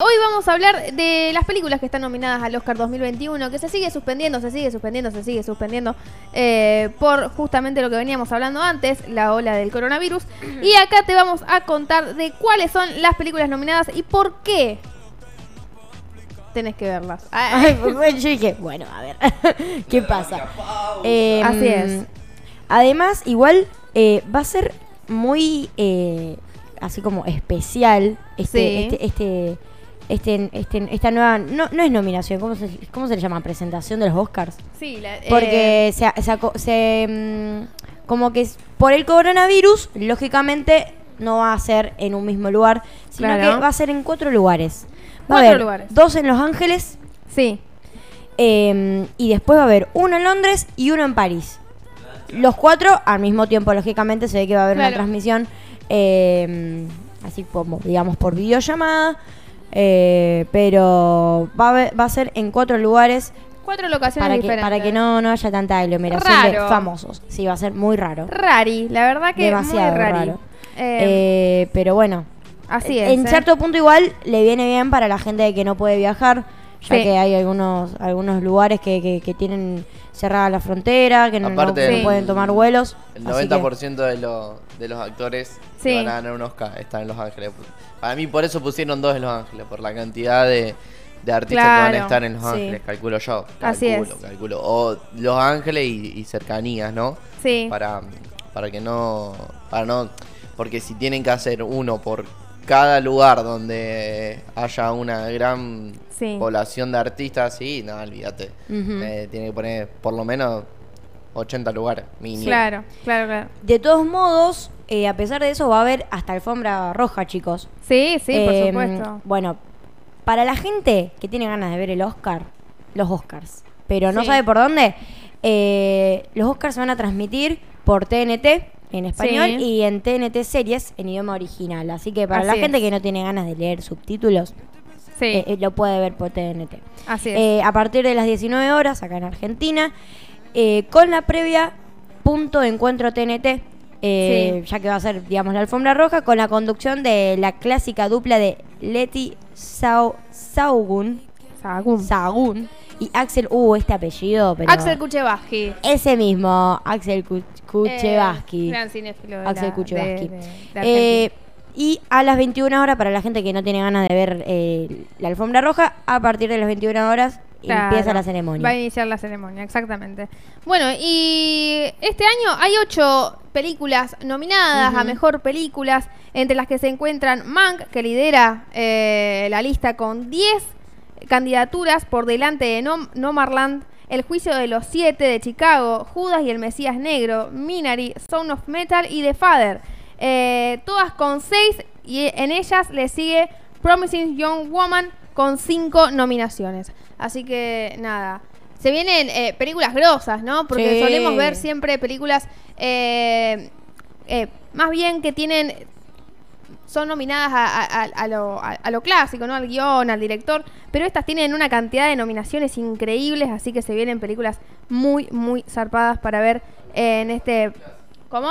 Hoy vamos a hablar de las películas que están nominadas al Oscar 2021, que se sigue suspendiendo, se sigue suspendiendo, se sigue suspendiendo eh, por justamente lo que veníamos hablando antes, la ola del coronavirus. Y acá te vamos a contar de cuáles son las películas nominadas y por qué tenés que verlas. Ay, pues, bueno, yo dije, bueno, a ver, ¿qué pasa? Eh, Así es. Además, igual eh, va a ser muy, eh, así como especial este, Sí. este, este, este, este- esta nueva, no, no es nominación, ¿cómo se, ¿cómo se le llama? Presentación de los Oscars. sí, la- eh, Porque se, se aco- se, mm, como que por el coronavirus, lógicamente no va a ser en un mismo lugar, sino Claro. que va a ser en cuatro lugares. Va a Cuatro haber lugares. dos en Los Ángeles, sí, eh, y después va a haber uno en Londres y uno en París. Los cuatro al mismo tiempo, lógicamente, se ve que va a haber Claro. una transmisión, eh, así como, digamos, por videollamada, eh, pero va a, haber- va a ser en cuatro lugares cuatro locaciones para que, diferentes. para que no, no haya tanta aglomeración Raro. de famosos. Sí, va a ser muy raro. Rari, la verdad que Demasiado muy rari. raro. Eh, Eh, pero bueno, así es. en eh. cierto punto igual le viene bien para la gente que no puede viajar, ya Sí. que hay algunos algunos lugares que, que- que tienen cerrada la frontera, que no, no- Aparte, no Sí. pueden tomar vuelos. El así 90% de, lo- de los actores Sí. que van a ganar un Oscar están en Los Ángeles. Para mí, por eso pusieron dos en Los Ángeles, por la cantidad de, de artistas que van a estar en Los Sí. Ángeles, calculo yo. Así Calculo, es. calculo. O Los Ángeles y, y cercanías, ¿no? Sí. Para, para que no. Para no. Porque si tienen que hacer uno por cada lugar donde haya una gran Sí. población de artistas, sí, no, olvídate. Eh, tiene que poner por lo menos 80 lugares, mínimo. Claro, claro, claro. De todos modos, eh, a pesar de eso, va a haber hasta alfombra roja, chicos. Sí, sí, por Eh, supuesto. Bueno, para la gente que tiene ganas de ver el Oscar, los Oscars, pero no Sí. sabe por dónde, eh, los Oscars se van a transmitir por TNT en español Sí. y en TNT series en idioma original. Así que para la gente que no tiene ganas de leer subtítulos, Sí, eh, eh, lo puede ver por TNT. así es. Eh, a partir de las 19 horas, acá en Argentina, eh, con la previa punto encuentro TNT, eh, ya que va a ser, digamos, la alfombra roja, con la conducción de la clásica dupla de Leti Sau- Saugun, Sagún. Sagun y Axel, uh, este apellido, pero... Axel Kuchevaski. Ese mismo, Axel Ku- Kuchevaski. Eh, gran cinéfilo de Axel Kuchevaski. Eh, y a las 21 horas, para la gente que no tiene ganas de ver eh, la alfombra roja, a partir de las 21 horas Claro, empieza la Va a ceremonia. iniciar la ceremonia, exactamente. Bueno, y este año hay ocho películas nominadas a mejor películas, entre las que se encuentran Mank, que lidera eh, la lista con 10 candidaturas por delante de Nom- Nomadland, El juicio de los siete de Chicago, Judas y el Mesías Negro, Minari, Sound of Metal y The Father. Eh, todas con seis y en ellas le sigue Promising Young Woman con cinco nominaciones. Así que nada, se vienen eh, películas grosas, ¿no? Porque Sí. solemos ver siempre películas eh, más bien que tienen son nominadas a, a- a- a lo, a- a lo clásico, ¿no? Al guion, al director. Pero estas tienen una cantidad de nominaciones increíbles, así que se vienen películas muy, muy zarpadas para ver en este. ¿Cómo?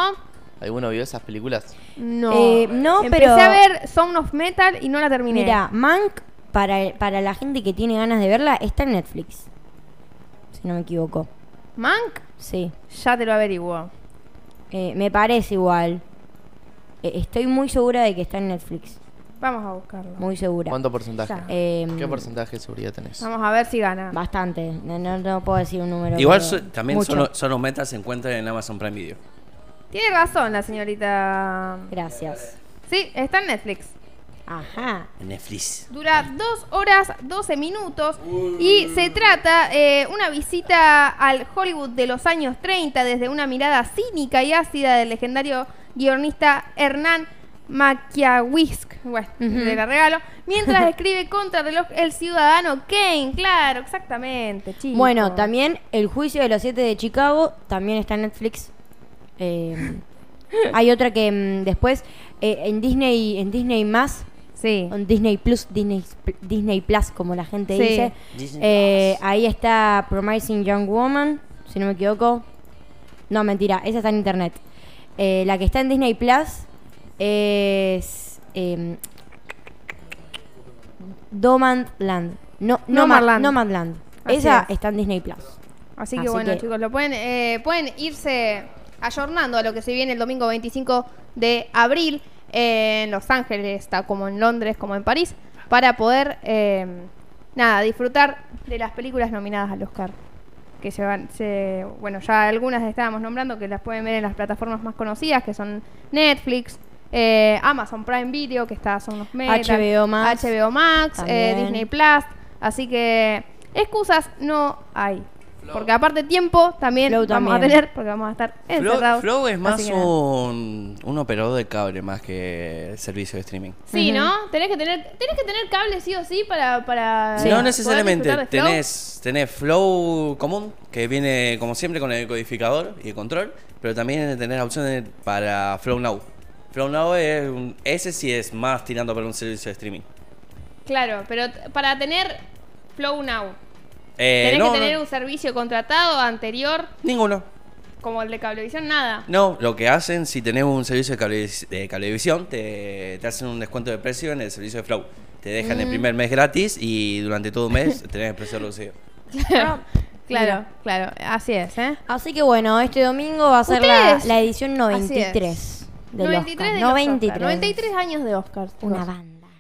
¿Alguno vio esas películas? No. Eh, no, Empecé pero- a ver Sound of Metal y no la terminé. Mira, Mank, para, para la gente que tiene ganas de verla, está en Netflix. Si no me equivoco. Mank, Sí. ya te lo averiguo. Eh, me parece igual. Eh, estoy muy segura de que está en Netflix. Vamos a buscarlo. Muy segura. ¿Cuánto porcentaje? Eh, ¿Qué porcentaje de seguridad tenés? Vamos a ver si gana. Bastante. No, no- no puedo decir un número. Igual so- también mucho. solo, solo metas se encuentran en Amazon Prime Video. Tiene razón la señorita. Gracias. Sí, está en Netflix. Ajá. En Netflix. Dura 2 horas 12 minutos y se trata eh, una visita al Hollywood de los años 30 desde una mirada cínica y ácida del legendario guionista Hernán Maquiawisk, bueno, le la regalo, mientras escribe contra reloj El Ciudadano Kane, claro, exactamente. Bueno, también El juicio de los siete de Chicago también está en Netflix. Eh, hay otra que mm, después eh, en Disney en Disney más Sí. en Disney Plus Disney Disney Plus como la gente Sí. dice Disney Eh, Plus. ahí está Promising Young Woman si no me equivoco no mentira esa está en internet Eh, la que está en Disney Plus es em, Nomadland. No, Nomadland. Nomadland. Esa es. está en Disney Plus. Así que Así bueno, que- chicos, lo pueden, eh, pueden irse ayornando a lo que se viene el domingo 25 de abril en Los Ángeles, está como en Londres, como en París, para poder, eh, nada, disfrutar de las películas nominadas al Oscar. Que se van, se, bueno, ya algunas estábamos nombrando que las pueden ver en las plataformas más conocidas, que son Netflix, eh, Amazon Prime Video, que está son los metas, HBO Max. HBO Max, eh. Disney Plus. Así que excusas no hay. Porque aparte tiempo también Flow vamos a también. tener, porque vamos a estar Flow, encerrados. Flow es Así más un, un operador de cable más que servicio de streaming. Sí. ¿no? Tenés que tener, tenés que tener cable sí o sí para, para Sí. No necesariamente. Flow. Tenés, tenés Flow común, que viene como siempre con el codificador y el control, pero también tenés opciones para Flow Now. Flow Now es un, ese sí es más tirando para un servicio de streaming. Claro, pero para tener Flow Now, Eh, tenés no, que tener no, un servicio contratado anterior, ninguno. como el de Cablevisión, nada. No, lo que hacen, si tenés un servicio de, cable, de cablevisión, te, te hacen un descuento de precio en el servicio de Flow. Te dejan Mm. el primer mes gratis y durante todo un mes tenés el precio reducido. Claro, Mira. claro, así es, ¿eh? Así que bueno, este domingo va a ser la, edición Así es. 93 del 93 Oscar. de los 93. Oscar, 93 años de Oscar. Una banda.